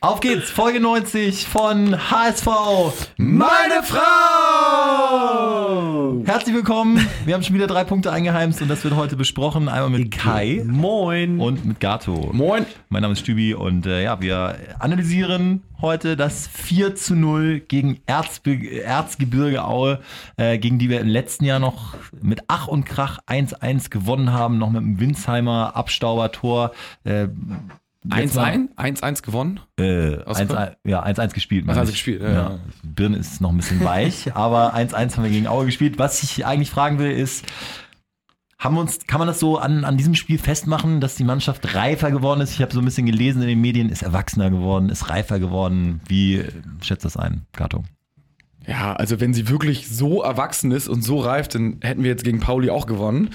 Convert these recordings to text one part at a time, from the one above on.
Auf geht's, Folge 90 von HSV. Meine Frau! Herzlich willkommen. Wir haben schon wieder drei Punkte eingeheimst und das wird heute besprochen. Einmal mit Kai Moin. und mit Gato. Moin. Mein Name ist Stübi und äh, ja, wir analysieren heute das 4 zu 0 gegen Erzbe Erzgebirge Aue, äh, gegen die wir im letzten Jahr noch mit Ach und Krach 1-1 gewonnen haben, noch mit dem Winsheimer Abstaubertor. Äh, 1-1? 1-1 gewonnen? Äh, Aus 1, Köln? ja, 1-1 gespielt. meine 1-1 ich. gespielt, ja, ja. Birne ist noch ein bisschen weich, aber 1-1 haben wir gegen Aue gespielt. Was ich eigentlich fragen will, ist, haben wir uns, kann man das so an, an diesem Spiel festmachen, dass die Mannschaft reifer geworden ist? Ich habe so ein bisschen gelesen in den Medien, ist erwachsener geworden, ist reifer geworden. Wie schätzt das ein, Gato? Ja, also wenn sie wirklich so erwachsen ist und so reif, dann hätten wir jetzt gegen Pauli auch gewonnen.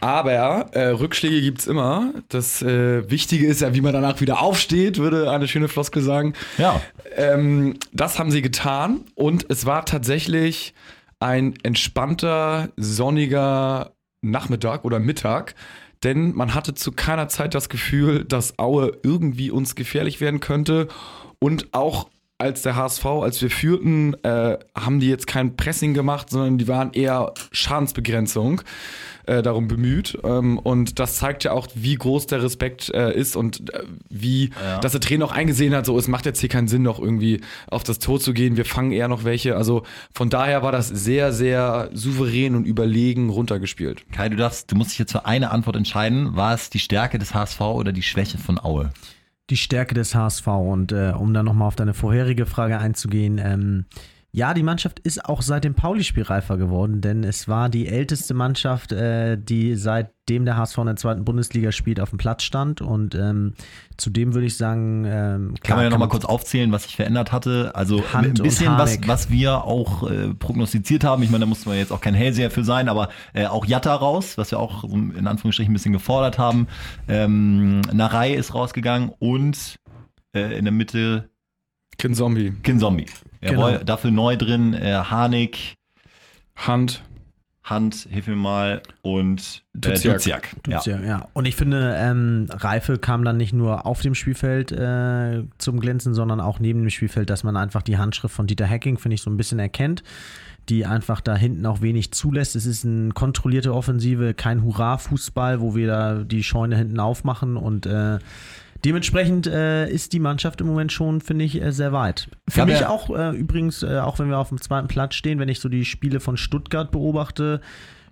Aber äh, Rückschläge gibt's immer. Das äh, Wichtige ist ja, wie man danach wieder aufsteht, würde eine schöne Floskel sagen. Ja, Ähm, das haben sie getan und es war tatsächlich ein entspannter, sonniger Nachmittag oder Mittag, denn man hatte zu keiner Zeit das Gefühl, dass Aue irgendwie uns gefährlich werden könnte und auch als der HSV, als wir führten, äh, haben die jetzt kein Pressing gemacht, sondern die waren eher Schadensbegrenzung äh, darum bemüht. Ähm, und das zeigt ja auch, wie groß der Respekt äh, ist und äh, wie, Ja. dass der Trainer auch eingesehen hat, so, es macht jetzt hier keinen Sinn, noch irgendwie auf das Tor zu gehen. Wir fangen eher noch welche. Also von daher war das sehr, sehr souverän und überlegen runtergespielt. Kai, du darfst, du musst dich jetzt für eine Antwort entscheiden. War es die Stärke des HSV oder die Schwäche von Aue? Die Stärke des HSV. Und äh, um dann nochmal auf deine vorherige Frage einzugehen, ähm, ja, die Mannschaft ist auch seit dem Pauli-Spiel reifer geworden, denn es war die älteste Mannschaft, äh, die seitdem der HSV in der zweiten Bundesliga spielt, auf dem Platz stand. Und ähm, zudem würde ich sagen, ähm, Kann man ja nochmal kurz aufzählen, was sich verändert hatte. Also Hand ein bisschen was, was wir auch äh, prognostiziert haben. Ich meine, da mussten wir jetzt auch kein Hellseher für sein, aber äh, auch Jatta raus, was wir auch in Anführungsstrichen ein bisschen gefordert haben. Ähm, Narei ist rausgegangen und äh, in der Mitte Kind Zombie, Kinzombie. Jawohl, Genau. dafür neu drin, äh, Harnik, Hand, Hand, hilf mir mal, und äh, Duziak. Ja. ja. Und ich finde, ähm, Reife kam dann nicht nur auf dem Spielfeld äh, zum Glänzen, sondern auch neben dem Spielfeld, dass man einfach die Handschrift von Dieter Hacking, finde ich, so ein bisschen erkennt, die einfach da hinten auch wenig zulässt. Es ist eine kontrollierte Offensive, kein Hurra-Fußball, wo wir da die Scheune hinten aufmachen und äh, Dementsprechend äh, ist die Mannschaft im Moment schon, finde ich, äh, sehr weit. Für Gab mich ja- auch äh, übrigens, äh, auch wenn wir auf dem zweiten Platz stehen, wenn ich so die Spiele von Stuttgart beobachte,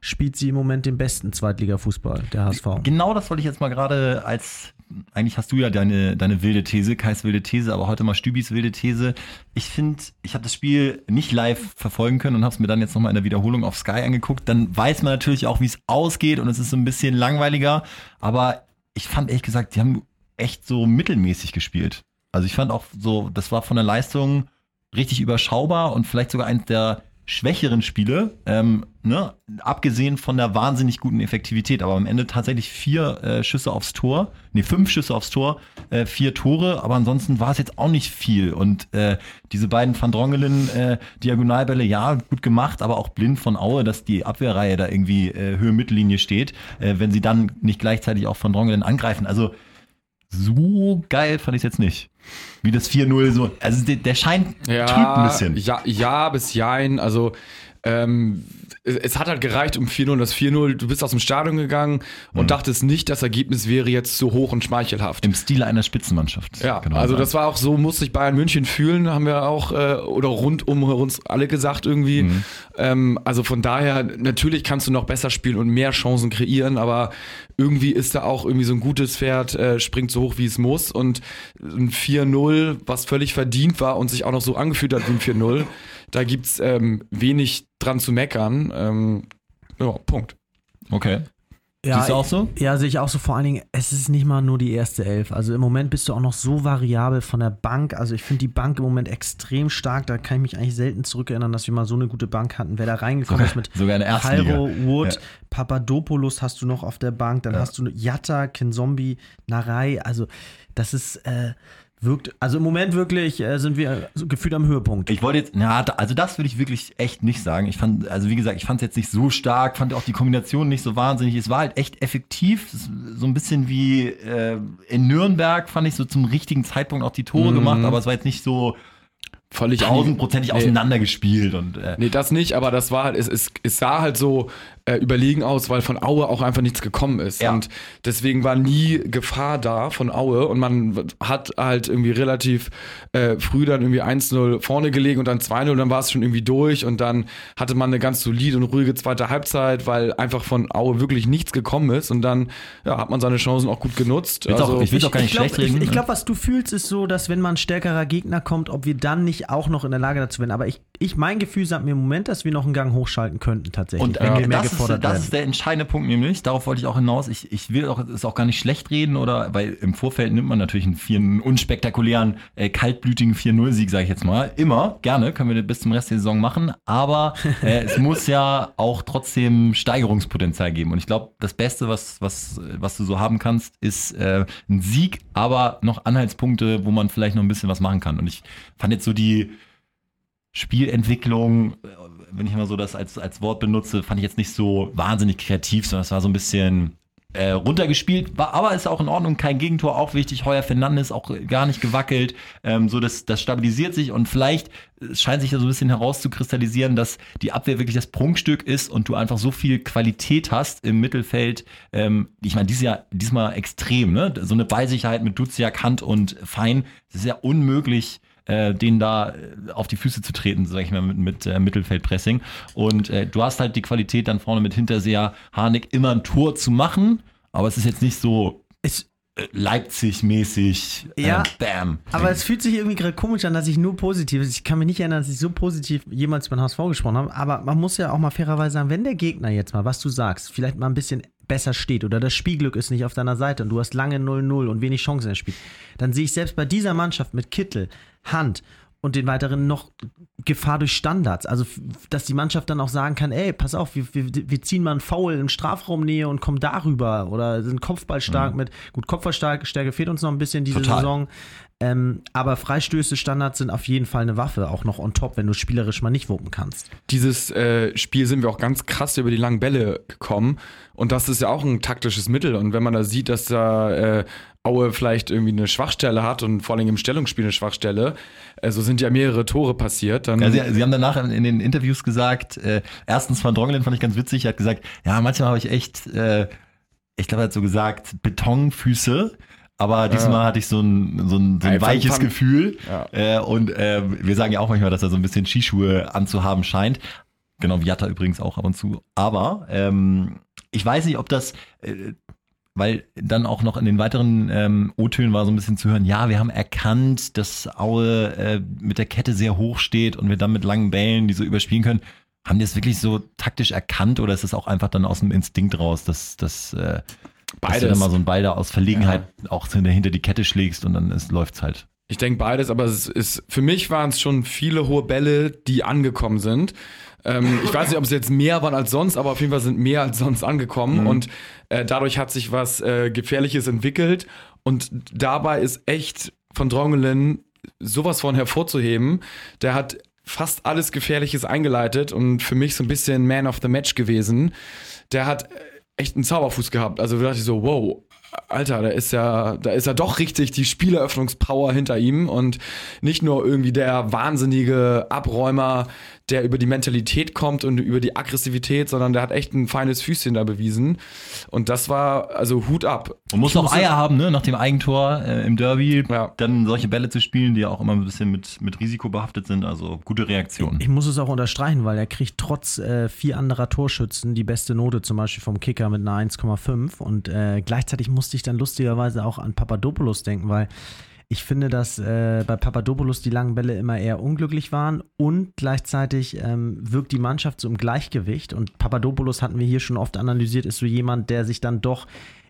spielt sie im Moment den besten Zweitliga-Fußball, der HSV. Genau das wollte ich jetzt mal gerade als, eigentlich hast du ja deine, deine wilde These, Kais wilde These, aber heute mal Stübis wilde These. Ich finde, ich habe das Spiel nicht live verfolgen können und habe es mir dann jetzt nochmal in der Wiederholung auf Sky angeguckt. Dann weiß man natürlich auch, wie es ausgeht und es ist so ein bisschen langweiliger. Aber ich fand ehrlich gesagt, die haben echt so mittelmäßig gespielt. Also ich fand auch so, das war von der Leistung richtig überschaubar und vielleicht sogar eins der schwächeren Spiele, ähm, ne? abgesehen von der wahnsinnig guten Effektivität, aber am Ende tatsächlich vier äh, Schüsse aufs Tor, nee, fünf Schüsse aufs Tor, äh, vier Tore, aber ansonsten war es jetzt auch nicht viel und äh, diese beiden Van Drongelen äh, Diagonalbälle, ja, gut gemacht, aber auch blind von Aue, dass die Abwehrreihe da irgendwie äh, Höhe Mittellinie steht, äh, wenn sie dann nicht gleichzeitig auch Van Drongelen angreifen, also so geil fand ich es jetzt nicht. Wie das 4-0 so, also der, der scheint trübt ein bisschen. Ja, ja bis jein. Also ähm, es, hat halt gereicht um 4-0. Das 4-0, du bist aus dem Stadion gegangen und Mhm. dachtest nicht, das Ergebnis wäre jetzt so hoch und schmeichelhaft. Im Stile einer Spitzenmannschaft. Ja, man also das war auch so, muss sich Bayern München fühlen, haben wir auch, äh, oder rund um uns alle gesagt irgendwie. Mhm. Ähm, also von daher, natürlich kannst du noch besser spielen und mehr Chancen kreieren, aber irgendwie ist da auch irgendwie so ein gutes Pferd, äh, springt so hoch, wie es muss und ein 4-0, was völlig verdient war und sich auch noch so angefühlt hat wie ein 4-0, da gibt's ähm, wenig dran zu meckern. Ähm, ja, Punkt. Okay. Ja, Siehst du auch so? Ja, sehe ich auch so. Vor allen Dingen, es ist nicht mal nur die erste Elf. Also im Moment bist du auch noch so variabel von der Bank. Also ich finde die Bank im Moment extrem stark. Da kann ich mich eigentlich selten zurückerinnern, dass wir mal so eine gute Bank hatten. Wer da reingekommen Sogar- ist mit sogar Cairo. Wood, Ja. Papadopoulos hast du noch auf der Bank. Dann Ja. hast du Yatta, Kinzombie, Narei. Also das ist, äh, wirkt, also im Moment wirklich äh, sind wir so gefühlt am Höhepunkt. Ich wollte jetzt, na, also das würde ich wirklich echt nicht sagen. Ich fand, also wie gesagt, ich fand es jetzt nicht so stark, fand auch die Kombination nicht so wahnsinnig. Es war halt echt effektiv, so ein bisschen wie äh, in Nürnberg fand ich so zum richtigen Zeitpunkt auch die Tore gemacht, aber es war jetzt nicht so Völlig tausendprozentig Nee. auseinandergespielt und äh, Nee, das nicht, aber das war halt, es, es, es sah halt so äh, überlegen aus, weil von Aue auch einfach nichts gekommen ist. Ja. Und deswegen war nie Gefahr da von Aue und man hat halt irgendwie relativ äh, früh dann irgendwie 1-0 vorne gelegen und dann 2-0, dann war es schon irgendwie durch und dann hatte man eine ganz solide und ruhige zweite Halbzeit, weil einfach von Aue wirklich nichts gekommen ist und dann ja, hat man seine Chancen auch gut genutzt. Will's auch- ich will's auch gar nicht glaub, schlecht reden. Ich, ich glaube, was du fühlst, ist so, dass wenn mal ein stärkerer Gegner kommt, ob wir dann nicht auch noch in der Lage dazu wären. Aber ich, ich mein Gefühl sagt mir im Moment, dass wir noch einen Gang hochschalten könnten tatsächlich, Und äh, das, ist, das werden. ist der entscheidende Punkt nämlich, darauf wollte ich auch hinaus. Ich, ich will auch, es auch gar nicht schlecht reden oder, weil im Vorfeld nimmt man natürlich einen, vier, einen unspektakulären, äh, kaltblütigen 4-0-Sieg, sage ich jetzt mal. Immer, gerne, können wir bis zum Rest der Saison machen, aber äh, es muss ja auch trotzdem Steigerungspotenzial geben. Und ich glaube, das Beste, was, was, was du so haben kannst, ist äh, ein Sieg, aber noch Anhaltspunkte, wo man vielleicht noch ein bisschen was machen kann. Und ich fand jetzt so die Spielentwicklung, äh, wenn ich mal so das als, als Wort benutze, fand ich jetzt nicht so wahnsinnig kreativ, sondern es war so ein bisschen äh, runtergespielt, war, aber ist auch in Ordnung, kein Gegentor, auch wichtig. Heuer Fernandes auch gar nicht gewackelt, ähm, so das, das stabilisiert sich und vielleicht scheint sich da so ein bisschen herauszukristallisieren, dass die Abwehr wirklich das Prunkstück ist und du einfach so viel Qualität hast im Mittelfeld. Ähm, ich meine, dieses diesmal extrem, ne? So eine Beisicherheit mit Duziak, Hand und Fein, das ist ja unmöglich äh, denen da äh, auf die Füße zu treten, sag ich mal, mit, mit äh, Mittelfeldpressing. Und äh, du hast halt die Qualität dann vorne mit Hinterseher, Harnik immer ein Tor zu machen, aber es ist jetzt nicht so Es, äh, Leipzig-mäßig. Äh, Ja, bam. aber es fühlt sich irgendwie gerade komisch an, dass ich nur positiv, ich kann mich nicht erinnern, dass ich so positiv jemals über den HSV gesprochen habe, aber man muss ja auch mal fairerweise sagen, wenn der Gegner jetzt mal, was du sagst, vielleicht mal ein bisschen besser steht oder das Spielglück ist nicht auf deiner Seite und du hast lange 0-0 und wenig Chancen im Spiel, dann sehe ich selbst bei dieser Mannschaft mit Kittel, Hand und den weiteren noch Gefahr durch Standards. Also, dass die Mannschaft dann auch sagen kann, ey, pass auf, wir, wir, wir ziehen mal einen Foul in Strafraumnähe und kommen darüber oder sind Kopfballstark mit, gut, Kopfballstärke fehlt uns noch ein bisschen diese Total. Saison. Ähm, aber Freistöße, Standards sind auf jeden Fall eine Waffe, auch noch on top, wenn du spielerisch mal nicht wuppen kannst. dieses äh, Spiel sind wir auch ganz krass über die langen Bälle gekommen. Und das ist ja auch ein taktisches Mittel. Und wenn man da sieht, dass da äh, Aue vielleicht irgendwie eine Schwachstelle hat und vor allem im Stellungsspiel eine Schwachstelle, äh, so sind ja mehrere Tore passiert, dann Ja, sie, sie haben danach in, in den Interviews gesagt, äh, erstens von Drongelen fand ich ganz witzig, er hat gesagt, ja, manchmal habe ich echt, äh, ich glaube, er hat so gesagt, Betonfüße, aber diesmal hatte ich so ein, so ein, so ein weiches fand- Gefühl. Ja. Äh, und äh, wir sagen ja auch manchmal, dass er so ein bisschen Skischuhe anzuhaben scheint. Genau, wie Jatta übrigens auch ab und zu. Aber ähm, ich weiß nicht, ob das, äh, weil dann auch noch in den weiteren ähm, O-Tönen war so ein bisschen zu hören, ja, wir haben erkannt, dass Aue äh, mit der Kette sehr hoch steht und wir dann mit langen Bällen die so überspielen können. Haben die das wirklich so taktisch erkannt oder ist es auch einfach dann aus dem Instinkt raus, dass, dass, äh, dass du Beides. dann mal so einen Ball da aus Verlegenheit auch hinter, die Kette schlägst und dann ist, läuft's halt. Ich denke beides, aber es ist, für mich waren es schon viele hohe Bälle, die angekommen sind. Ähm, ich weiß nicht, ob es jetzt mehr waren als sonst, aber auf jeden Fall sind mehr als sonst angekommen und äh, dadurch hat sich was äh, Gefährliches entwickelt und dabei ist echt von Drongelen sowas von hervorzuheben. Der hat fast alles Gefährliches eingeleitet und für mich so ein bisschen Man of the Match gewesen. Der hat äh, echt einen Zauberfuß gehabt. Also da dachte ich so, wow, Alter, da ist ja, da ist ja doch richtig die Spieleröffnungspower hinter ihm. Und nicht nur irgendwie der wahnsinnige Abräumer, der über die Mentalität kommt und über die Aggressivität, sondern der hat echt ein feines Füßchen da bewiesen. Und das war, also Hut ab. Man muss Ich auch Eier haben, ne? Nach dem Eigentor äh, im Derby, Ja. dann solche Bälle zu spielen, die ja auch immer ein bisschen mit, mit Risiko behaftet sind. Also gute Reaktion. Ich muss es auch unterstreichen, weil er kriegt trotz äh, vier anderer Torschützen die beste Note zum Beispiel vom Kicker mit einer 1,5 und äh, gleichzeitig musste ich dann lustigerweise auch an Papadopoulos denken, weil ich finde, dass äh, bei Papadopoulos die langen Bälle immer eher unglücklich waren und gleichzeitig ähm, wirkt die Mannschaft so im Gleichgewicht und Papadopoulos hatten wir hier schon oft analysiert, ist so jemand, der sich dann doch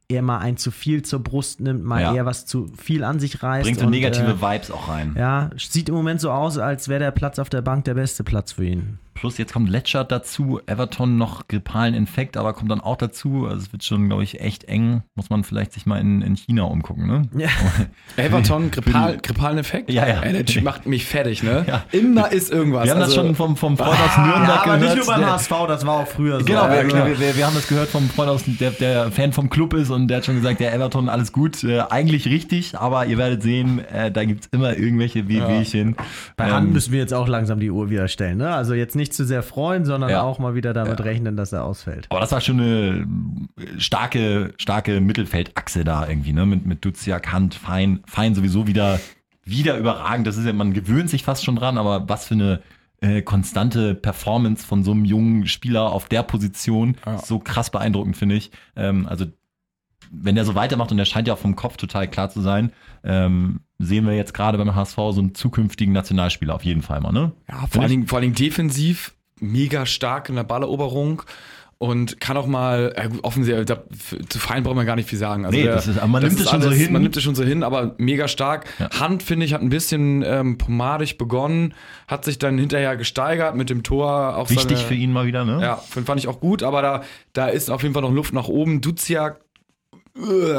eher mal ein zu viel zur Brust nimmt, mal Ja. eher was zu viel an sich reißt. Bringt so und, negative äh, Vibes auch rein. ja, sieht im Moment so aus, als wäre der Platz auf der Bank der beste Platz für ihn. Plus jetzt kommt Letchert dazu, Everton noch grippalen Infekt, aber kommt dann auch dazu. Also es wird schon, glaube ich, echt eng. Muss man vielleicht sich mal in, in China umgucken, ne? Ja. Everton, grippal, grippalen Effekt? Ja, ja. Ey, der Typ macht mich fertig, ne? Ja. Immer ist irgendwas. Wir haben das Also- schon vom, vom Freund aus Nürnberg Ja, aber gehört. nicht nur beim HSV, das war auch früher so. Genau, Ja, wir, klar. wir, wir, wir haben das gehört vom Freund aus, der, der Fan vom Club ist und der hat schon gesagt, der Everton, alles gut, äh, eigentlich richtig, aber ihr werdet sehen, äh, da gibt's immer irgendwelche Wehwehchen. Bei Ähm, Hand müssen wir jetzt auch langsam die Uhr wieder stellen. Ne? Also jetzt nicht zu sehr freuen, sondern Ja. auch mal wieder damit rechnen, dass er ausfällt. aber das war schon eine starke, starke Mittelfeldachse da irgendwie, ne? Mit, mit Duziak, Hand, Fein, Fein sowieso wieder, wieder überragend. Das ist ja, man gewöhnt sich fast schon dran, aber was für eine äh, konstante Performance von so einem jungen Spieler auf der Position. Ja. So krass beeindruckend, finde ich. Ähm, also, wenn der so weitermacht und der scheint ja auch vom Kopf total klar zu sein, ähm, sehen wir jetzt gerade beim HSV so einen zukünftigen Nationalspieler auf jeden Fall mal, ne? Ja, vor allen, Dingen, vor allen Dingen defensiv mega stark in der Balleroberung und kann auch mal, ja gut, offensichtlich, da, zu Fein braucht man gar nicht viel sagen. Also Nee, das ist- aber man nimmt es schon so hin. Man nimmt es schon so hin, aber mega stark. Ja. Hand, finde ich, hat ein bisschen ähm, pomadig begonnen, hat sich dann hinterher gesteigert mit dem Tor. Auf Wichtig seine, für ihn mal wieder, ne? Ja, fand fand ich auch gut, aber da, da ist auf jeden Fall noch Luft nach oben. Duziak, äh,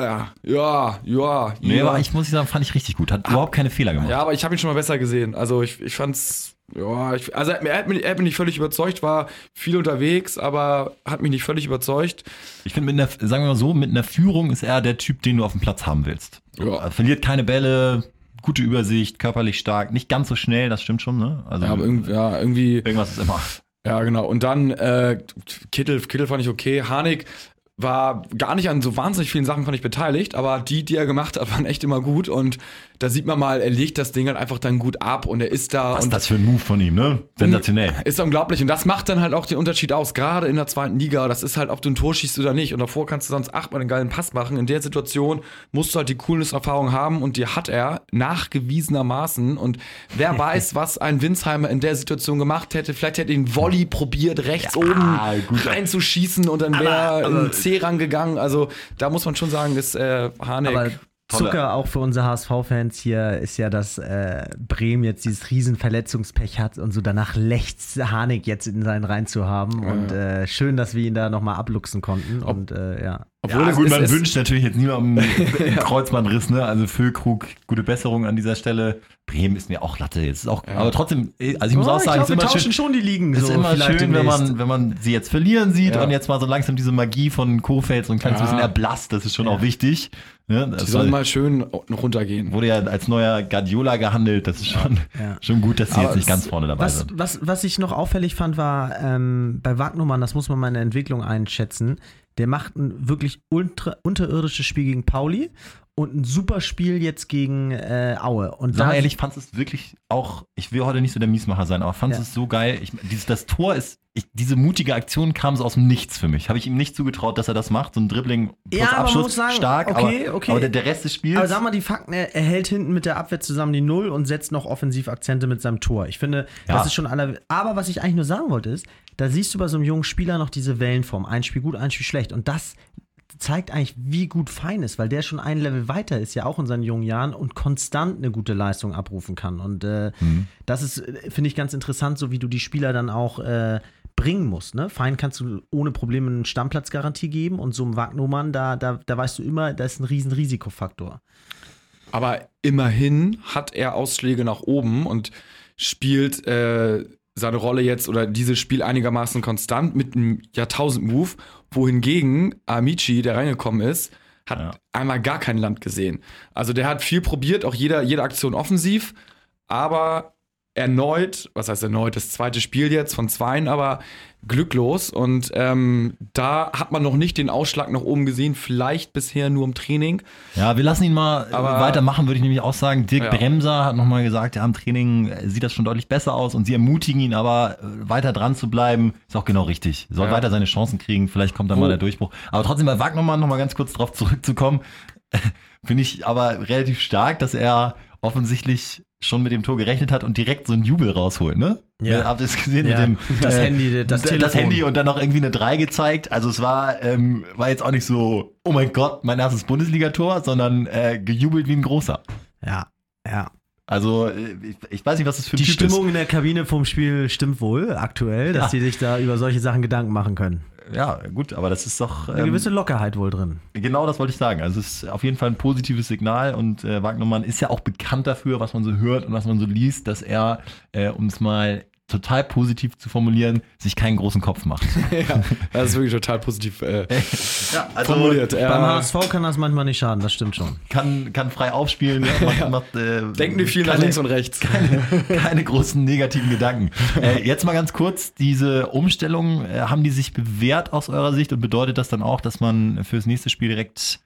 ja, ja, Nee, ja. aber ich muss sagen, fand ich richtig gut. Hat überhaupt keine Fehler gemacht. Ja, aber ich habe ihn schon mal besser gesehen. Also ich, ich fand's, ja, ich, also er hat, mich, er hat mich nicht völlig überzeugt, war viel unterwegs, aber hat mich nicht völlig überzeugt. Ich finde, mit einer, sagen wir mal so, mit einer Führung ist er der Typ, den du auf dem Platz haben willst. Ja. Er verliert keine Bälle, gute Übersicht, körperlich stark, nicht ganz so schnell, das stimmt schon, ne? Also Ja, aber irgendwie, ja, irgendwie, irgendwas ist immer. ja genau. Und dann äh, Kittel, Kittel fand ich okay. Harnik war gar nicht an so wahnsinnig vielen Sachen fand ich beteiligt, aber die, die er gemacht hat, waren echt immer gut und da sieht man mal, er legt das Ding halt einfach dann gut ab und er ist da Was und ist das für ein Move von ihm, ne? Sensationell. Ist unglaublich. Und das macht dann halt auch den Unterschied aus. Gerade in der zweiten Liga. Das ist halt, ob du ein Tor schießt oder nicht. Und davor kannst du sonst achtmal einen geilen Pass machen. In der Situation musst du halt die Coolness-Erfahrung haben. Und die hat er nachgewiesenermaßen. Und wer weiß, was ein Winsheimer in der Situation gemacht hätte. Vielleicht hätte ihn Volley probiert, rechts oben gut. reinzuschießen. Und dann wäre C rangegangen. Also da muss man schon sagen, ist äh, Harnik. Aber Tolle- Zucker auch für unsere HSV-Fans hier ist ja, dass äh, Bremen jetzt dieses riesen Verletzungspech hat und so danach lächzt Harnik jetzt in seinen Reihen zu haben. Und äh, schön, dass wir ihn da nochmal abluchsen konnten. Und äh, ja. Obwohl ja, gut, ist, man es, wünscht natürlich jetzt niemandem einen Kreuzbandriss, ne? Also Füllkrug, gute Besserung an dieser Stelle. Bremen ist mir auch Latte. Jetzt ist auch, aber trotzdem, also ich muss auch sagen, es ist Oh, immer tauschen schön, schon die Ligen. Es ist so immer schön, wenn man, wenn man sie jetzt verlieren sieht Ja. und jetzt mal so langsam diese Magie von Kofeld so ein kleines Ja. bisschen erblasst. Das ist schon auch wichtig. Ne? Das die sollen mal schön runtergehen. wurde ja als neuer Guardiola gehandelt. Das ist schon, Ja. schon gut, dass sie Aber jetzt nicht ganz vorne dabei Was, sind. was, was ich noch auffällig fand, war ähm, bei Wagnumann, das muss man mal in der Entwicklung einschätzen, der macht ein wirklich ultra, unterirdisches Spiel gegen Pauli und ein super Spiel jetzt gegen äh, Aue. Und Sag mal ehrlich, fandst du es wirklich auch, ich will heute nicht so der Miesmacher sein, aber fandst du Ja. es so geil? Ich, dieses, das Tor ist, ich, diese mutige Aktion kam so aus dem Nichts für mich. Habe ich ihm nicht zugetraut, dass er das macht. So ein Dribbling plus Ja, Abschluss, sagen, stark, okay, aber, okay. aber der, der Rest des Spiels. Aber sag mal die Fakten, er, er hält hinten mit der Abwehr zusammen die Null und setzt noch offensiv Akzente mit seinem Tor. Ich finde, Ja. das ist schon aller. Aber was ich eigentlich nur sagen wollte, ist, da siehst du bei so einem jungen Spieler noch diese Wellenform. Ein Spiel gut, ein Spiel schlecht. Und das zeigt eigentlich, wie gut Fein ist, weil der schon ein Level weiter ist, ja auch in seinen jungen Jahren und konstant eine gute Leistung abrufen kann. Und äh, Mhm. das ist, äh, finde ich, ganz interessant, so wie du die Spieler dann auch äh, bringen musst. Ne? Fein kannst du ohne Probleme eine Stammplatzgarantie geben und so ein Wagnumann, da, da, da weißt du immer, da ist ein riesen Risikofaktor. Aber immerhin hat er Ausschläge nach oben und spielt äh, seine Rolle jetzt oder dieses Spiel einigermaßen konstant mit einem Jahrtausend-Move, wohingegen Amici, der reingekommen ist, hat Ja. einmal gar kein Land gesehen. Also der hat viel probiert, auch jeder, jede Aktion offensiv, aber erneut, was heißt erneut, das zweite Spiel jetzt von zweien, aber glücklos. Und ähm, da hat man noch nicht den Ausschlag nach oben gesehen, vielleicht bisher nur im Training. Ja, wir lassen ihn mal Aber- äh, weitermachen, würde ich nämlich auch sagen. Dirk Ja. Bremser hat nochmal gesagt, ja, im Training äh, sieht das schon deutlich besser aus und sie ermutigen ihn aber, äh, weiter dran zu bleiben. Ist auch genau richtig. Soll Ja. weiter seine Chancen kriegen, vielleicht kommt dann Wo- mal der Durchbruch. Aber trotzdem bei Wagnermann nochmal ganz kurz drauf zurückzukommen, finde ich aber relativ stark, dass er offensichtlich schon mit dem Tor gerechnet hat und direkt so einen Jubel rausholt, ne? Ja. Habt ihr es gesehen Ja, mit dem das Handy, das das Telefon. Handy und dann noch irgendwie eine 3 gezeigt. Also es war, ähm, war jetzt auch nicht so, oh mein Gott, mein erstes Bundesligator, sondern äh, gejubelt wie ein großer. Ja, ja. Also ich, ich weiß nicht, was das für ein Die Typ Stimmung ist. in der Kabine vom Spiel stimmt wohl aktuell, dass Ja. die sich da über solche Sachen Gedanken machen können. Ja, gut, aber das ist doch Eine ähm, gewisse Lockerheit wohl drin. genau das wollte ich sagen. Also es ist auf jeden Fall ein positives Signal und äh, Wagnermann ist ja auch bekannt dafür, was man so hört und was man so liest, dass er, äh, um es mal total positiv zu formulieren, sich keinen großen Kopf macht. ja, das ist wirklich total positiv äh, ja, also formuliert. Beim Ja. HSV kann das manchmal nicht schaden, das stimmt schon. kann, kann frei aufspielen. Ja, macht, macht, äh, Denken die viel nach keine- links und rechts. keine, keine großen negativen Gedanken. Äh, jetzt mal ganz kurz, diese Umstellung, äh, haben die sich bewährt aus eurer Sicht und bedeutet das dann auch, dass man fürs nächste Spiel direkt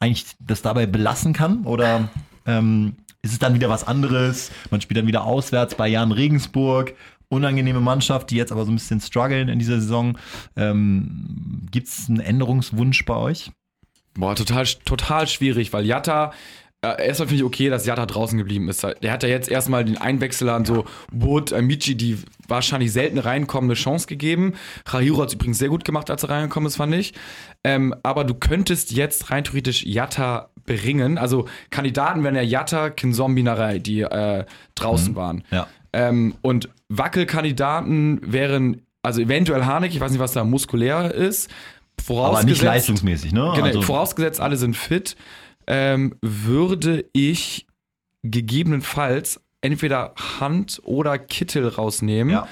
eigentlich das dabei belassen kann? Oder ähm, ist es dann wieder was anderes? Man spielt dann wieder auswärts bei Jan Regensburg. Unangenehme Mannschaft, die jetzt aber so ein bisschen strugglen in dieser Saison. Ähm, Gibt es einen Änderungswunsch bei euch? Boah, total, total schwierig, weil Jatta, äh, erstmal finde ich okay, dass Jatta draußen geblieben ist. Der hat ja jetzt erstmal den Einwechsel an so Boot, Amici, die wahrscheinlich selten reinkommen, eine Chance gegeben. Rahiro hat es übrigens sehr gut gemacht, als er reingekommen ist, fand ich. Ähm, aber du könntest jetzt rein theoretisch Jatta bringen. Also Kandidaten wären ja Jatta, Kinzombie, Narei, die äh, draußen waren. Ja. Ähm, und Wackelkandidaten wären, also eventuell Harnik, ich weiß nicht, was da muskulär ist. Aber nicht Vorausgesetzt- leistungsmäßig, ne? Genau, Also- vorausgesetzt, alle sind fit, ähm, würde ich gegebenenfalls entweder Hand oder Kittel rausnehmen. Ja.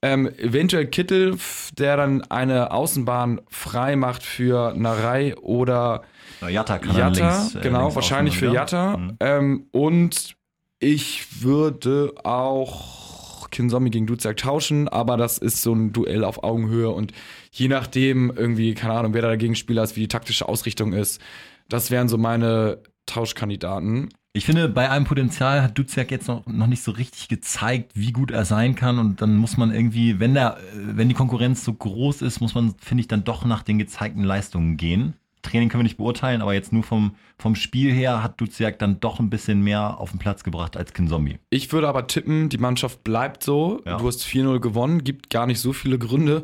Ähm, eventuell Kittel, der dann eine Außenbahn frei macht für Narei oder Jatta kann Jatta, links, äh, genau, links wahrscheinlich für Jatta. Mhm. Ähm, und ich würde auch Kinzombie gegen Duziak tauschen, aber das ist so ein Duell auf Augenhöhe und je nachdem irgendwie, keine Ahnung, wer da der Gegenspieler ist, wie die taktische Ausrichtung ist, das wären so meine Tauschkandidaten. Ich finde, bei einem Potenzial hat Duziak jetzt noch, noch nicht so richtig gezeigt, wie gut er sein kann. Und dann muss man irgendwie, wenn der, äh, wenn die Konkurrenz so groß ist, muss man, finde ich, dann doch nach den gezeigten Leistungen gehen. Training können wir nicht beurteilen, aber jetzt nur vom, vom Spiel her hat Duziak dann doch ein bisschen mehr auf den Platz gebracht als Kinzombie. Ich würde aber tippen, die Mannschaft bleibt so. Ja. Du hast 4-0 gewonnen, gibt gar nicht so viele Gründe,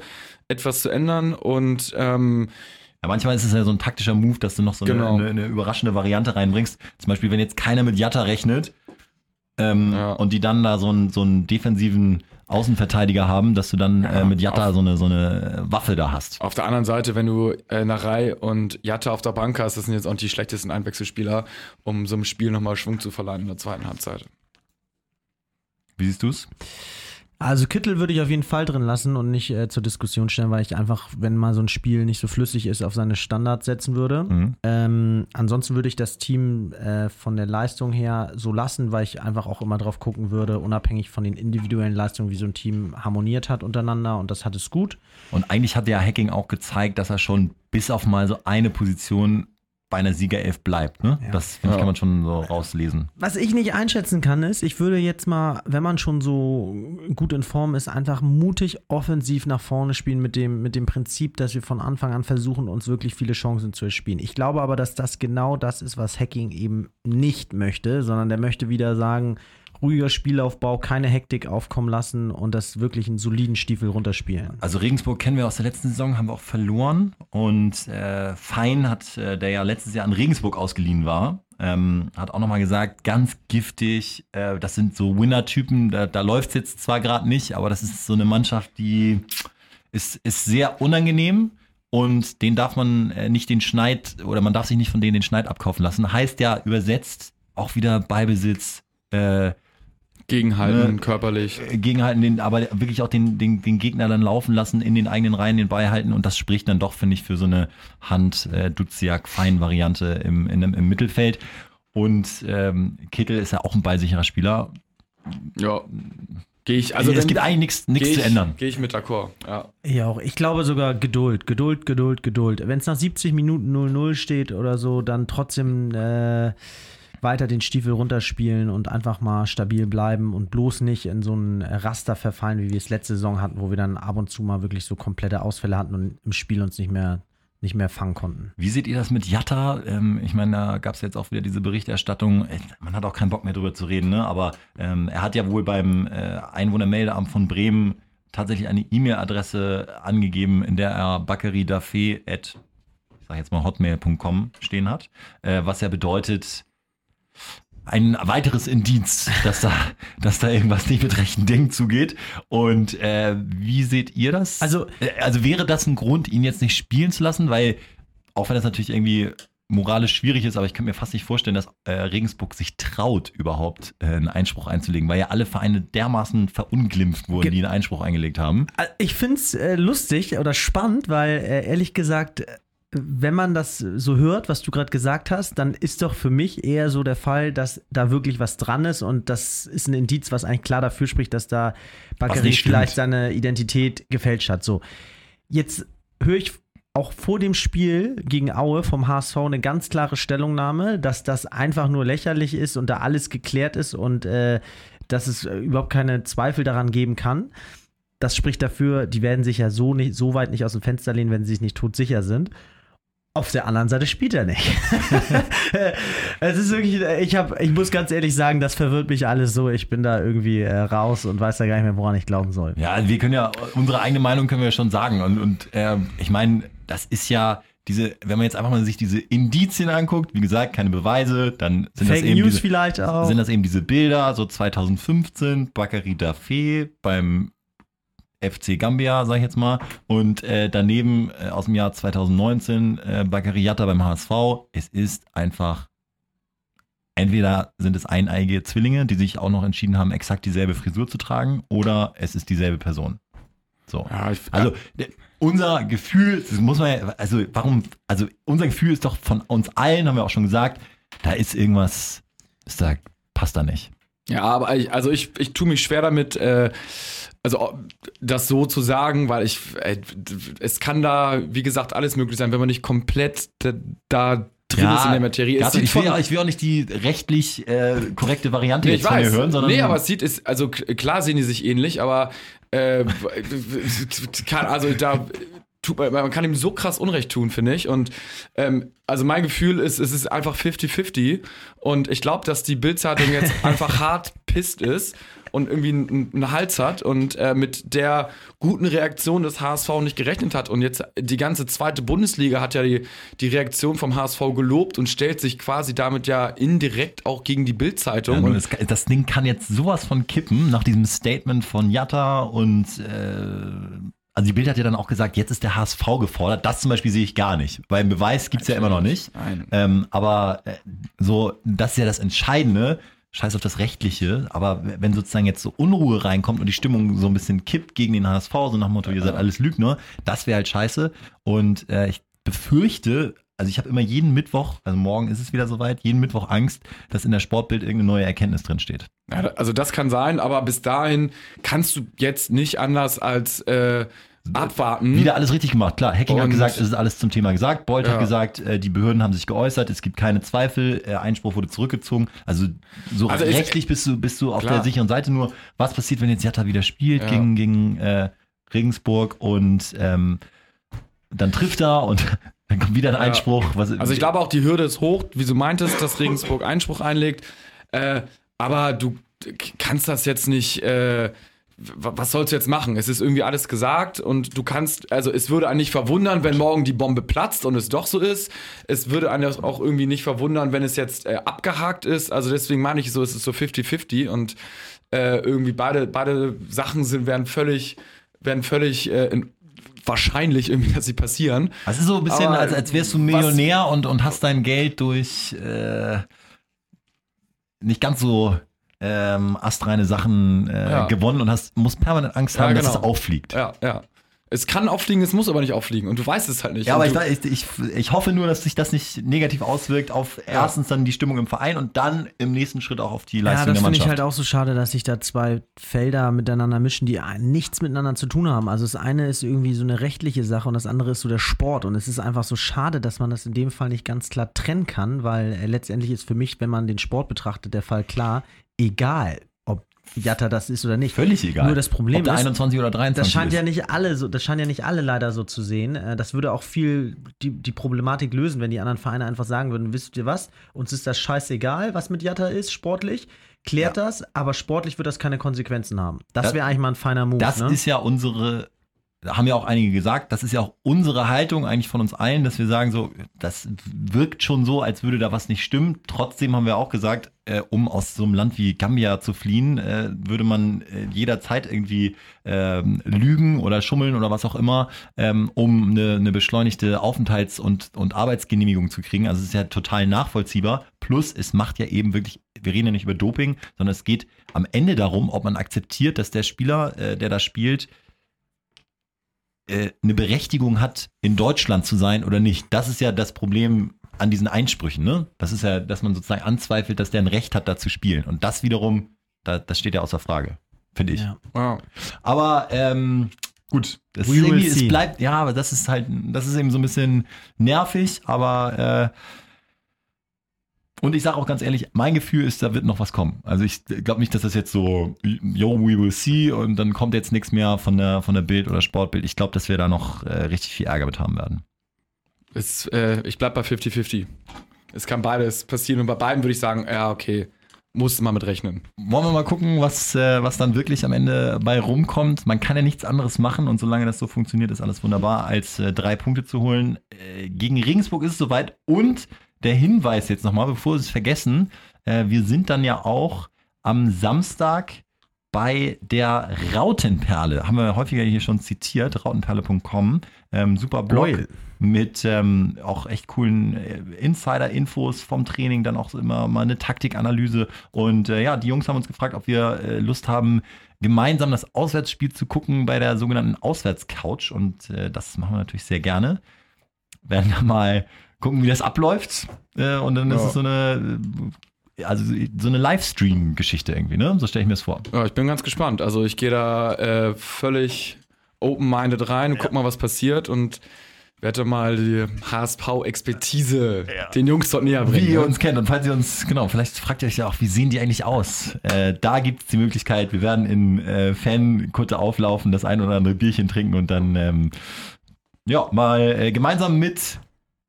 etwas zu ändern und ähm, Ja, manchmal ist es ja so ein taktischer Move, dass du noch so Genau. eine, eine, eine überraschende Variante reinbringst. Zum Beispiel, wenn jetzt keiner mit Jatta rechnet ähm, Ja. und die dann da so einen, so einen defensiven Außenverteidiger haben, dass du dann äh, mit Jatta so eine, so eine Waffe da hast. Auf der anderen Seite, wenn du äh, Narei und Jatta auf der Bank hast, das sind jetzt auch nicht die schlechtesten Einwechselspieler, um so einem Spiel nochmal Schwung zu verleihen in der zweiten Halbzeit. Wie siehst du's? Also Kittel würde ich auf jeden Fall drin lassen und nicht äh, zur Diskussion stellen, weil ich einfach, wenn mal so ein Spiel nicht so flüssig ist, auf seine Standards setzen würde. Mhm. Ähm, ansonsten würde ich das Team äh, von der Leistung her so lassen, weil ich einfach auch immer drauf gucken würde, unabhängig von den individuellen Leistungen, wie so ein Team harmoniert hat untereinander und das hat es gut. Und eigentlich hat ja Hacking auch gezeigt, dass er schon bis auf mal so eine Position bei einer Siegerelf bleibt. Ne? Ja. Das ich, Ja. kann man schon so rauslesen. Was ich nicht einschätzen kann, ist, ich würde jetzt mal, wenn man schon so gut in Form ist, einfach mutig offensiv nach vorne spielen mit dem, mit dem Prinzip, dass wir von Anfang an versuchen, uns wirklich viele Chancen zu erspielen. Ich glaube aber, dass das genau das ist, was Hacking eben nicht möchte, sondern der möchte wieder sagen, ruhiger Spielaufbau, keine Hektik aufkommen lassen und das wirklich einen soliden Stiefel runterspielen. Also Regensburg kennen wir aus der letzten Saison, haben wir auch verloren. Und äh, Fein hat, äh, der ja letztes Jahr an Regensburg ausgeliehen war, ähm, hat auch nochmal gesagt, ganz giftig, äh, das sind so Winner-Typen, da, da läuft es jetzt zwar gerade nicht, aber das ist so eine Mannschaft, die ist, ist sehr unangenehm. Und den darf man äh, nicht den Schneid, oder man darf sich nicht von denen den Schneid abkaufen lassen. Heißt ja übersetzt auch wieder Beibesitz, äh, Gegenhalten, Ne. körperlich. gegenhalten, den, aber wirklich auch den, den, den Gegner dann laufen lassen, in den eigenen Reihen den Ball halten und das spricht dann doch, finde ich, für so eine hand äh, duziak fein variante im, in, im Mittelfeld. Und ähm, Kittel ist ja auch ein ballsicherer Spieler. Ja. Gehe ich, also es wenn- gibt eigentlich nichts, zu ändern. Gehe ich mit d'accord. Ja. Ja, auch. Ich glaube sogar Geduld, Geduld, Geduld, Geduld. Wenn es nach 70 Minuten 0-0 steht oder so, dann trotzdem äh, weiter den Stiefel runterspielen und einfach mal stabil bleiben und bloß nicht in so ein Raster verfallen, wie wir es letzte Saison hatten, wo wir dann ab und zu mal wirklich so komplette Ausfälle hatten und im Spiel uns nicht mehr, nicht mehr fangen konnten. Wie seht ihr das mit Jatta? Ähm, ich meine, da gab es jetzt auch wieder diese Berichterstattung. Äh, Man hat auch keinen Bock mehr drüber zu reden, ne? aber ähm, er hat ja wohl beim äh, Einwohnermeldeamt von Bremen tatsächlich eine E-Mail-Adresse angegeben, in der er bakeriedafé at, ich sag jetzt mal hotmail.com stehen hat, äh, was ja bedeutet, ein weiteres Indiz, dass da, dass da irgendwas nicht mit rechten Dingen zugeht. Und äh, wie seht ihr das? Also- Äh, also wäre das ein Grund, ihn jetzt nicht spielen zu lassen, weil auch wenn das natürlich irgendwie moralisch schwierig ist, aber ich kann mir fast nicht vorstellen, dass äh, Regensburg sich traut, überhaupt äh, einen Einspruch einzulegen, weil ja alle Vereine dermaßen verunglimpft wurden, Ge- die einen Einspruch eingelegt haben. Äh, Ich finde es äh, lustig oder spannend, weil äh, ehrlich gesagt, wenn man das so hört, was du gerade gesagt hast, dann ist doch für mich eher so der Fall, dass da wirklich was dran ist und das ist ein Indiz, was eigentlich klar dafür spricht, dass da Bakary vielleicht seine Identität gefälscht hat. So, jetzt höre ich auch vor dem Spiel gegen Aue vom HSV eine ganz klare Stellungnahme, dass das einfach nur lächerlich ist und da alles geklärt ist und äh, dass es überhaupt keine Zweifel daran geben kann. Das spricht dafür, die werden sich ja so, nicht, so weit nicht aus dem Fenster lehnen, wenn sie sich nicht todsicher sind. Auf der anderen Seite spielt er nicht. es ist wirklich, ich, hab, ich muss ganz ehrlich sagen, das verwirrt mich alles so. Ich bin da irgendwie äh, raus und weiß da gar nicht mehr, woran ich glauben soll. Ja, wir können ja, unsere eigene Meinung können wir ja schon sagen. Und, und äh, ich meine, das ist ja diese, wenn man jetzt einfach mal sich diese Indizien anguckt, wie gesagt, keine Beweise, dann sind das Fake eben News diese, vielleicht auch. sind das eben diese Bilder, so 2015, Bakary Dafé beim FC Gambia, sag ich jetzt mal. Und äh, daneben äh, aus dem Jahr 2019 äh, Bakary Yatta beim HSV. Es ist einfach, entweder sind es eineige Zwillinge, die sich auch noch entschieden haben, exakt dieselbe Frisur zu tragen, oder es ist dieselbe Person. So. Ja, ich, Also der, unser Gefühl, das muss man ja, also warum, also unser Gefühl ist doch von uns allen, haben wir auch schon gesagt, da ist irgendwas, ist da, passt da nicht. Ja, aber ich, also ich, ich tue mich schwer damit, äh, also das so zu sagen, weil ich, äh, es kann da, wie gesagt, alles möglich sein, wenn man nicht komplett da, drin ist in der Materie. Sieht ich, will, ich will auch nicht die rechtlich äh, korrekte Variante Nee, jetzt von mir hören, sondern nee, aber es sieht, ist, also klar sehen die sich ähnlich, aber äh, kann, also da tut man, kann ihm so krass Unrecht tun, finde ich. Und ähm, also mein Gefühl ist, es ist einfach 50-50. Und ich glaube, dass die Bildzeitung jetzt einfach hart pisst ist und irgendwie einen, einen Hals hat und äh, mit der guten Reaktion des HSV nicht gerechnet hat. Und jetzt die ganze zweite Bundesliga hat ja die, die Reaktion vom HSV gelobt und stellt sich quasi damit ja indirekt auch gegen die Bildzeitung. Ja, das, das Ding kann jetzt sowas von kippen nach diesem Statement von Jatta und äh, also die Bild hat ja dann auch gesagt, jetzt ist der HSV gefordert. Das zum Beispiel sehe ich gar nicht, weil einen Beweis gibt's ja immer noch nicht. Nein. Ähm, aber äh, so, das ist ja das Entscheidende. Scheiß auf das Rechtliche, aber wenn sozusagen jetzt so Unruhe reinkommt und die Stimmung so ein bisschen kippt gegen den HSV, so nach dem Motto, ihr seid alles Lügner, das wäre halt scheiße. Und äh, ich befürchte, also ich habe immer jeden Mittwoch, also morgen ist es wieder soweit, jeden Mittwoch Angst, dass in der Sportbild irgendeine neue Erkenntnis drin steht. Ja, also das kann sein, aber bis dahin kannst du jetzt nicht anders als äh, abwarten. Wieder alles richtig gemacht, klar. Hacking hat gesagt, es ist alles zum Thema gesagt. Bolt Ja. hat gesagt, äh, die Behörden haben sich geäußert, es gibt keine Zweifel, äh, Einspruch wurde zurückgezogen. Also so Also ich- rechtlich bist du, bist du auf Klar. der sicheren Seite. Nur, was passiert, wenn jetzt Jatta wieder spielt Ja. gegen, gegen äh, Regensburg und ähm, dann trifft er und dann kommt wieder ein. Einspruch. Was, Also ich glaube auch, die Hürde ist hoch, wie du meintest, dass Regensburg Einspruch einlegt. Äh, aber du kannst das jetzt nicht. Äh, was sollst du jetzt machen? Es ist irgendwie alles gesagt und du kannst, also es würde einen nicht verwundern, wenn morgen die Bombe platzt und es doch so ist. Es würde einen auch irgendwie nicht verwundern, wenn es jetzt äh, abgehakt ist. Also deswegen meine ich so, es ist so 50-50 und äh, irgendwie beide, beide Sachen sind, werden völlig, werden völlig äh, in, wahrscheinlich irgendwie, dass sie passieren. Das ist so ein bisschen, Aber als, als wärst du was- Millionär und, und hast dein Geld durch äh, nicht ganz so ähm, astreine Sachen äh, Ja. gewonnen und hast, musst permanent Angst Ja, haben, dass genau. es auffliegt. Ja, ja. Es kann auffliegen, es muss aber nicht auffliegen und du weißt es halt nicht. Ja, aber ich, weiß- ich, ich, hoffe nur, dass sich das nicht negativ auswirkt auf erstens dann die Stimmung im Verein und dann im nächsten Schritt auch auf die Ja, Leistung das der finde ich Mannschaft. halt auch so schade, dass sich da zwei Felder miteinander mischen, die nichts miteinander zu tun haben. Also das eine ist irgendwie so eine rechtliche Sache und das andere ist so der Sport. Und es ist einfach so schade, dass man das in dem Fall nicht ganz klar trennen kann, weil äh, letztendlich ist für mich, wenn man den Sport betrachtet, der Fall klar, egal, Jatta das ist oder nicht. Völlig egal. Nur das Problem Ob der ist, 21 oder 23 das scheint ist. ja nicht alle so, das scheint ja nicht alle leider so zu sehen. Äh, Das würde auch viel die, die Problematik lösen, wenn die anderen Vereine einfach sagen würden, wisst ihr was, uns ist das scheißegal, was mit Jatta ist, sportlich. Klärt das, aber sportlich wird das keine Konsequenzen haben. Das Das- wäre eigentlich mal ein feiner Move. Das ne? ist ja unsere haben ja auch einige gesagt, das ist ja auch unsere Haltung eigentlich von uns allen, dass wir sagen so, das wirkt schon so, als würde da was nicht stimmen. Trotzdem haben wir auch gesagt, äh, um aus so einem Land wie Gambia zu fliehen, äh, würde man äh, jederzeit irgendwie ähm, lügen oder schummeln oder was auch immer, ähm, um eine, eine beschleunigte Aufenthalts- und, und Arbeitsgenehmigung zu kriegen. Also es ist ja total nachvollziehbar. Plus, es macht ja eben wirklich, wir reden ja nicht über Doping, sondern es geht am Ende darum, ob man akzeptiert, dass der Spieler, äh, der da spielt, äh, eine Berechtigung hat, in Deutschland zu sein oder nicht. Das ist ja das Problem an diesen Einsprüchen, ne? Das ist ja, dass man sozusagen anzweifelt, dass der ein Recht hat, da zu spielen. Und das wiederum, da, das steht ja außer Frage, finde ich. Ja. Aber ähm, gut, das ist irgendwie, es bleibt, ja, aber das ist halt, das ist eben so ein bisschen nervig, aber äh, und ich sage auch ganz ehrlich, mein Gefühl ist, da wird noch was kommen. Also ich glaube nicht, dass das jetzt so, yo, we will see und dann kommt jetzt nichts mehr von der, von der Bild oder Sportbild. Ich glaube, dass wir da noch äh, richtig viel Ärger mit haben werden. Es, äh, ich bleib bei 50-50. Es kann beides passieren und bei beiden würde ich sagen, ja, okay, muss mal mit rechnen. Wollen wir mal gucken, was, äh, was dann wirklich am Ende bei rumkommt. Man kann ja nichts anderes machen und solange das so funktioniert, ist alles wunderbar, als äh, drei Punkte zu holen. Äh, gegen Regensburg ist es soweit und der Hinweis jetzt nochmal, bevor Sie es vergessen, äh, wir sind dann ja auch am Samstag bei der Rautenperle. Haben wir häufiger hier schon zitiert, rautenperle.com. Ähm, super Blog Loyal. mit ähm, auch echt coolen äh, Insider-Infos vom Training, dann auch immer mal eine Taktikanalyse. Und äh, ja, die Jungs haben uns gefragt, ob wir äh, Lust haben, gemeinsam das Auswärtsspiel zu gucken bei der sogenannten Auswärtscouch. Und äh, das machen wir natürlich sehr gerne. Werden da mal gucken, wie das abläuft. Äh, und dann ist Ja. es so eine, äh, also so eine Livestream-Geschichte irgendwie, ne? So stelle ich mir das vor. Ja, ich bin ganz gespannt. Also ich gehe da äh, völlig open-minded rein und guck mal, was passiert und werde mal die HSV-Expertise den Jungs dort näher bringen. Wie ihr ne? uns kennt und falls ihr uns, genau, vielleicht fragt ihr euch ja auch, wie sehen die eigentlich aus? Äh, da gibt es die Möglichkeit, wir werden in äh, Fankutte auflaufen, das ein oder andere Bierchen trinken und dann ähm, ja, mal äh, gemeinsam mit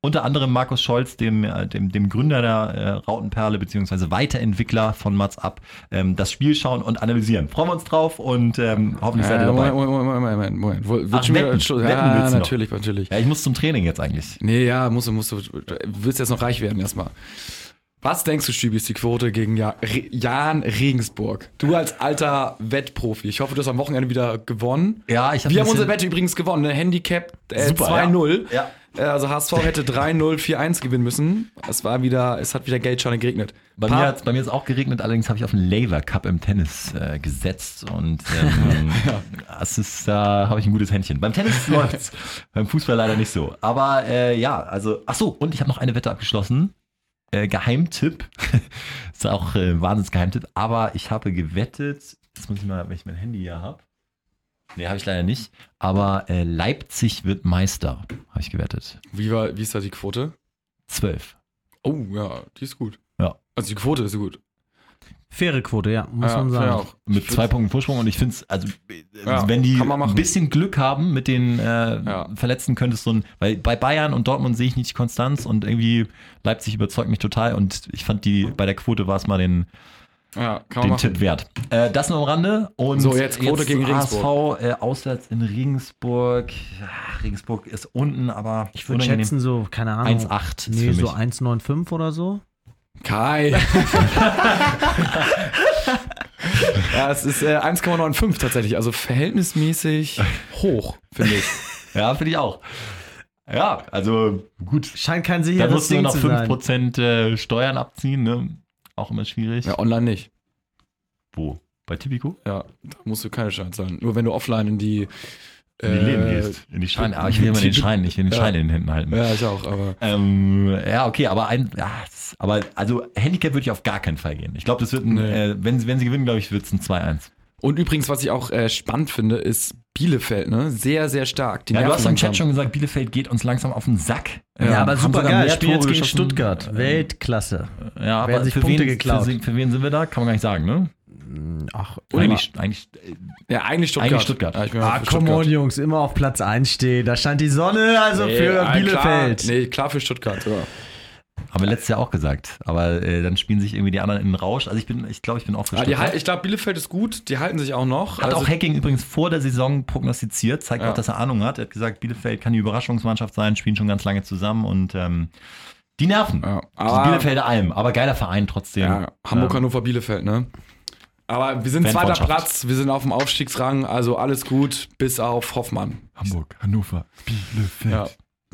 unter anderem Markus Scholz, dem, äh, dem, dem Gründer der äh, Rautenperle, beziehungsweise Weiterentwickler von Mats Up, ähm, das Spiel schauen und analysieren. Freuen wir uns drauf und ähm, hoffentlich seid ihr Äh, dabei. Moment, Moment, Moment, Moment. Wo- Ach, schon wieder wetten. Schluss? Wetten Ja, willst du noch? natürlich, natürlich. Ja, ich muss zum Training jetzt eigentlich. Nee, ja, musst du, musst du, du willst jetzt noch reich werden erstmal. Was denkst du, Stübi, ist die Quote gegen ja Jan Regensburg? Du als alter Wettprofi. Ich hoffe, du hast am Wochenende wieder gewonnen. Ja, ich hab Wir haben unsere Wette übrigens gewonnen. Ne? Handicap äh, Super, 2-0. Ja. Äh, Also HSV hätte 3-0, 4-1 gewinnen müssen. Es war wieder, es hat wieder Geldscheine geregnet. Bei Paar- mir, hat's- bei mir ist auch geregnet, allerdings habe ich auf den Laver Cup im Tennis äh, gesetzt und ähm, das ist, da habe ich ein gutes Händchen. Beim Tennis läuft's, beim Fußball leider nicht so. Aber äh, ja, also, ach so, und ich habe noch eine Wette abgeschlossen. Äh, Geheimtipp. ist auch äh, ein Wahnsinnsgeheimtipp, aber ich habe gewettet, das muss ich mal, wenn ich mein Handy hier habe. Nee, habe ich leider nicht. Aber äh, Leipzig wird Meister, habe ich gewettet. Wie, war, wie ist da die Quote? Zwölf. Oh, ja, die ist gut. Ja. Also die Quote ist gut. Faire Quote, ja, muss ja, man sagen. Mit zwei Punkten Vorsprung und ich finde es, also Ja, wenn die ein bisschen Glück haben mit den äh, Ja. Verletzten, könnte es so ein, weil bei Bayern und Dortmund sehe ich nicht die Konstanz und irgendwie Leipzig überzeugt mich total und ich fand die, bei der Quote war es mal den, Ja, den machen. Tipp wert. Äh, das nur am Rande und So, jetzt Quote gegen HSV äh, auswärts in Regensburg. Ja, Regensburg ist unten, aber Ich würde schätzen so, keine Ahnung. 1,8 ist Nee, so mich. 1,95 oder so. Kai. ja, es ist äh, 1,95 tatsächlich, also verhältnismäßig hoch, finde ich. Ja, finde ich auch. Ja, also gut. Scheint kein Da sicheres musst du Ding noch zu sein. 5% äh, Steuern abziehen, ne? Auch immer schwierig. Ja, online nicht. Wo? Bei Tipico? Ja, da musst du keine Steuern zahlen. Nur wenn du offline in die. In die Läden äh, gehst. In die Scheine. Aber ich will immer den Schein, ich will den Ja. Schein in den Händen halten. Ja, ich auch, aber. Ähm, ja, okay, aber ein, ja, aber also Handicap würde ich auf gar keinen Fall gehen. Ich glaube, das wird ein, Nee. äh, wenn, sie- wenn sie gewinnen, glaube ich, wird es ein 2-1. Und übrigens, was ich auch äh, spannend finde, ist Bielefeld, ne? Sehr, sehr stark. Die Ja, du hast im. Chat schon gesagt, Bielefeld geht uns langsam auf den Sack. Ja, Ähm, aber super geil. Spielen jetzt gegen. Stuttgart. Ähm, Weltklasse. Ja, aber sich für Punkte wen, geklaut. Für, für wen sind wir da? Kann man gar nicht sagen, ne? Ach, Eigentlich, eigentlich äh, Ja, eigentlich Stuttgart. Eigentlich Stuttgart. Ja, Ah, come Stuttgart. on, Jungs, immer auf Platz 1 stehen. Da scheint die Sonne, also Nee, für ah, Bielefeld. Klar, nee, klar für Stuttgart. Ja. Haben wir letztes Jahr auch gesagt. Aber äh, dann spielen sich irgendwie die anderen in den Rausch. Also ich bin, ich glaube, ich bin auch für Ah, die, Stuttgart. ich glaube, Bielefeld ist gut, die halten sich auch noch. Hat Also- auch Hacking übrigens vor der Saison prognostiziert, zeigt Ja. auch, dass er Ahnung hat. Er hat gesagt, Bielefeld kann die Überraschungsmannschaft sein, spielen schon ganz lange zusammen und ähm, die nerven. Ja, Die aber- Bielefelder Alm, aber geiler Verein trotzdem. Ja, Hamburg, Ähm, Hannover, Bielefeld, ne? Aber wir sind zweiter. Platz, wir sind auf dem Aufstiegsrang, also alles gut, bis auf Hoffmann. Hamburg, Hannover, Bielefeld. Ja.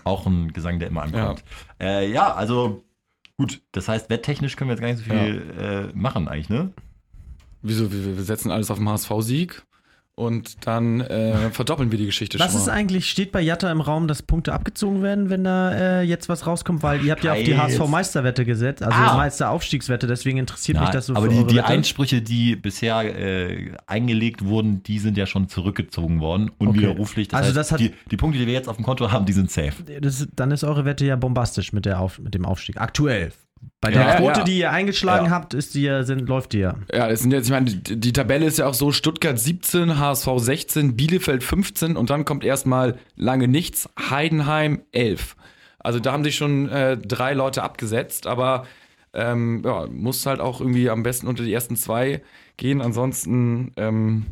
Auch ein Gesang, der immer ankommt. Ja, äh, ja also gut. Das heißt, wetttechnisch können wir jetzt gar nicht so viel äh, machen eigentlich, ne? Wieso? Wir, wir setzen alles auf den HSV-Sieg und dann äh, verdoppeln wir die Geschichte Was schon ist mal. eigentlich, steht bei Jatta im Raum, dass Punkte abgezogen werden, wenn da äh, jetzt was rauskommt? Weil ihr habt ja auf die geil. HSV-Meisterwette gesetzt, also Ah. Meister-Aufstiegswette, deswegen interessiert mich Ja, das so aber für die, eure die Wette. Einsprüche, die bisher äh, eingelegt wurden, die sind ja schon zurückgezogen worden, unwiderruflich. Das Also heißt, das hat- die, die Punkte, die wir jetzt auf dem Konto haben, die sind safe. das, dann ist eure Wette ja bombastisch mit, der auf, mit dem Aufstieg. Aktuell. Bei Ja, der Quote, ja. die ihr eingeschlagen Ja. habt, ist die, ja- sind, läuft die ja. Ja, das sind jetzt, ich meine, die, die Tabelle ist ja auch so: Stuttgart 17, HSV 16, Bielefeld 15 und dann kommt erstmal lange nichts, Heidenheim 11. Also da haben sich schon äh, drei Leute abgesetzt, aber ähm, ja, muss halt auch irgendwie am besten unter die ersten zwei gehen, ansonsten ähm,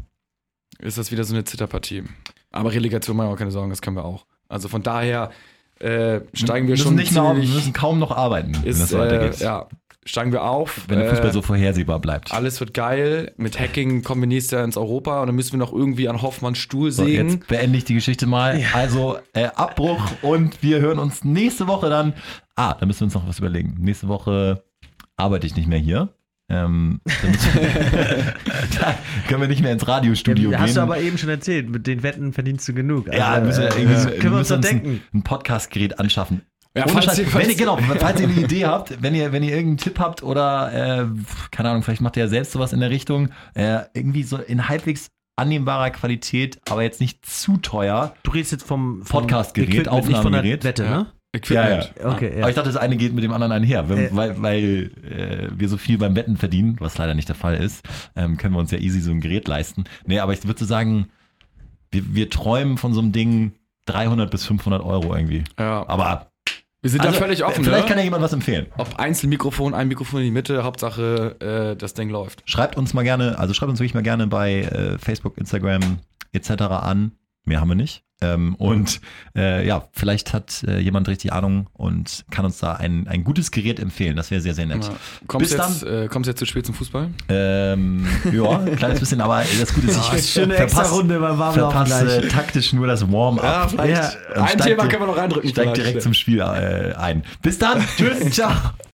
ist das wieder so eine Zitterpartie. Aber Relegation machen wir auch keine Sorgen, das können wir auch. Also von daher äh, steigen wir müssen schon nicht mehr, wir ziemlich- müssen kaum noch arbeiten, wenn ist, das so weitergeht. äh, ja, steigen wir auf. Wenn der Fußball äh, so vorhersehbar bleibt. alles wird geil. Mit Hacking kommen wir nächstes Jahr ins Europa und dann müssen wir noch irgendwie an Hoffmanns Stuhl So, sägen. jetzt beende ich die Geschichte mal. Also äh, Abbruch und wir hören uns nächste Woche dann. Ah, da müssen wir uns noch was überlegen. Nächste Woche arbeite ich nicht mehr hier. Ähm, da, können wir nicht mehr ins Radiostudio hast gehen. du aber eben schon erzählt, mit den Wetten verdienst du genug. ja, Also, müssen wir äh, irgendwie äh, so- können wir uns doch ein, denken. ein Podcastgerät anschaffen. Ja, falls wenn falls- ihr, genau, falls ihr eine Idee habt, wenn ihr, wenn ihr irgendeinen Tipp habt oder, äh, keine Ahnung, vielleicht macht ihr ja selbst sowas in der Richtung, äh, irgendwie so in halbwegs annehmbarer Qualität, aber jetzt nicht zu teuer. Du redest jetzt vom, vom Podcastgerät, Equipment, nicht von der Aufnahmegerät. Wette, Ja. ne? Equipment. Okay, ja. Aber ich dachte, das eine geht mit dem anderen einher. Wenn, Äh. weil weil äh, wir so viel beim Wetten verdienen, was leider nicht der Fall ist, ähm, können wir uns ja easy so ein Gerät leisten. Nee, aber ich würde so sagen, wir, wir träumen von so einem Ding 300 bis 500 Euro irgendwie. Ja. Aber Wir sind also, da völlig offen. Vielleicht ne? kann ja jemand was empfehlen. Ob Einzelmikrofon, ein Mikrofon in die Mitte, Hauptsache äh, das Ding läuft. Schreibt uns mal gerne, also schreibt uns wirklich mal gerne bei äh, Facebook, Instagram etc. an. Mehr haben wir nicht. Ähm, und äh, ja, vielleicht hat äh, jemand richtig Ahnung und kann uns da ein, ein gutes Gerät empfehlen. Das wäre sehr, sehr nett. Ja. Kommst, Bis jetzt, äh, kommst jetzt zu spät zum Fußball? Ähm, ja, ein kleines bisschen, aber das Gute ist, ich schöne Extra-Runde beim Warmlaufen verpasse gleich. äh, taktisch nur das Warm-up. Ja, vielleicht. Ein Thema können wir noch reindrücken. Steig vielleicht. direkt zum Spiel äh, ein. Bis dann. Tschüss. Ciao.